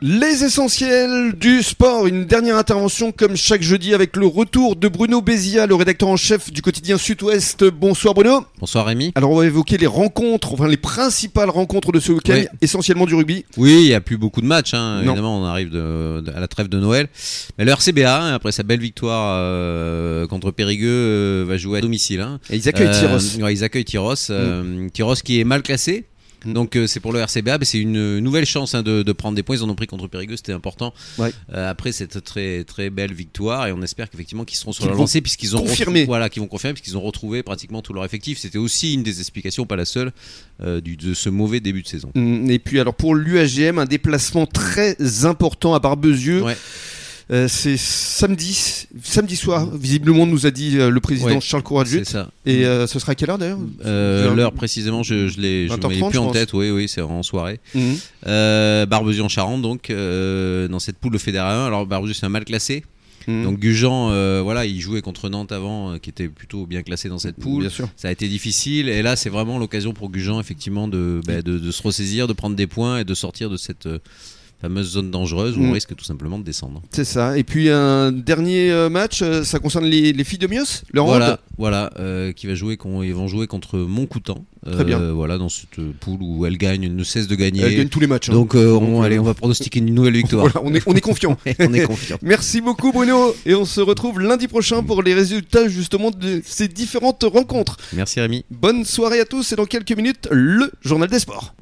Les essentiels du sport, une dernière intervention comme chaque jeudi avec le retour de Bruno Bézia, le rédacteur en chef du quotidien Sud-Ouest. Bonsoir Bruno. Bonsoir Rémi. Alors on va évoquer les rencontres, enfin les principales rencontres de ce week-end, Oui. essentiellement du rugby. Oui, il n'y a plus beaucoup de matchs, hein. Évidemment, on arrive de- de- à la trêve de Noël. Mais le RCBA, hein, après sa belle victoire euh, contre Périgueux, euh, va jouer à domicile. hein. Et ils accueillent Euh, Tyros. ouais, ils accueillent Tyros. euh, Tyros qui est mal classé. Mm. Donc euh, c'est pour le RCBA, mais c'est une nouvelle chance hein, de, de prendre des points. Ils en ont pris contre Périgueux, c'était important. Ouais. Euh, après cette très très belle victoire, et on espère qu'effectivement qu'ils seront sur la lancée puisqu'ils ont retrou- voilà, qu'ils vont confirmer puisqu'ils ont retrouvé pratiquement tout leur effectif. C'était aussi une des explications, pas la seule, euh, du, de ce mauvais début de saison. Mm, Et puis alors pour l'UAGM, un déplacement très important à Barbezieux. Ouais. Euh, c'est samedi, samedi soir, visiblement nous a dit euh, le président Ouais, Charles Courageux. C'est ça. Et euh, ce sera à quelle heure d'ailleurs? L'heure précisément, je, je l'ai, je 20h30, m'avais plus en tête. Oui, oui, c'est en soirée. Mhm. Euh, Barbezieux en Charente, donc dans cette poule de Fédéral 1. Alors Barbezieux c'est un mal classé. Mhm. Donc Gujan, euh, voilà, il jouait contre Nantes avant, euh, qui était plutôt bien classé dans cette poule. Bien sûr. Ça a été difficile et là c'est vraiment l'occasion pour Gujan effectivement de, bah, de, de se ressaisir, de prendre des points et de sortir de cette euh, fameuse zone dangereuse où Mm. on risque tout simplement de descendre. C'est ça. Et puis un dernier euh, match, euh, ça concerne les, les filles de Mios, le hand. Voilà, voilà, euh, qui va jouer, con- ils vont jouer contre Montcoutan. Très bien. Voilà, dans cette poule où elle gagne, ne cesse de gagner. Elle gagne tous les matchs. hein. Donc, euh, on, Donc, allez, on va pronostiquer une nouvelle victoire. Voilà, on est, on est confiant. on est confiant. Merci beaucoup Bruno et on se retrouve lundi prochain pour les résultats justement de ces différentes rencontres. Merci Rémi. Bonne soirée à tous et dans quelques minutes le journal des sports.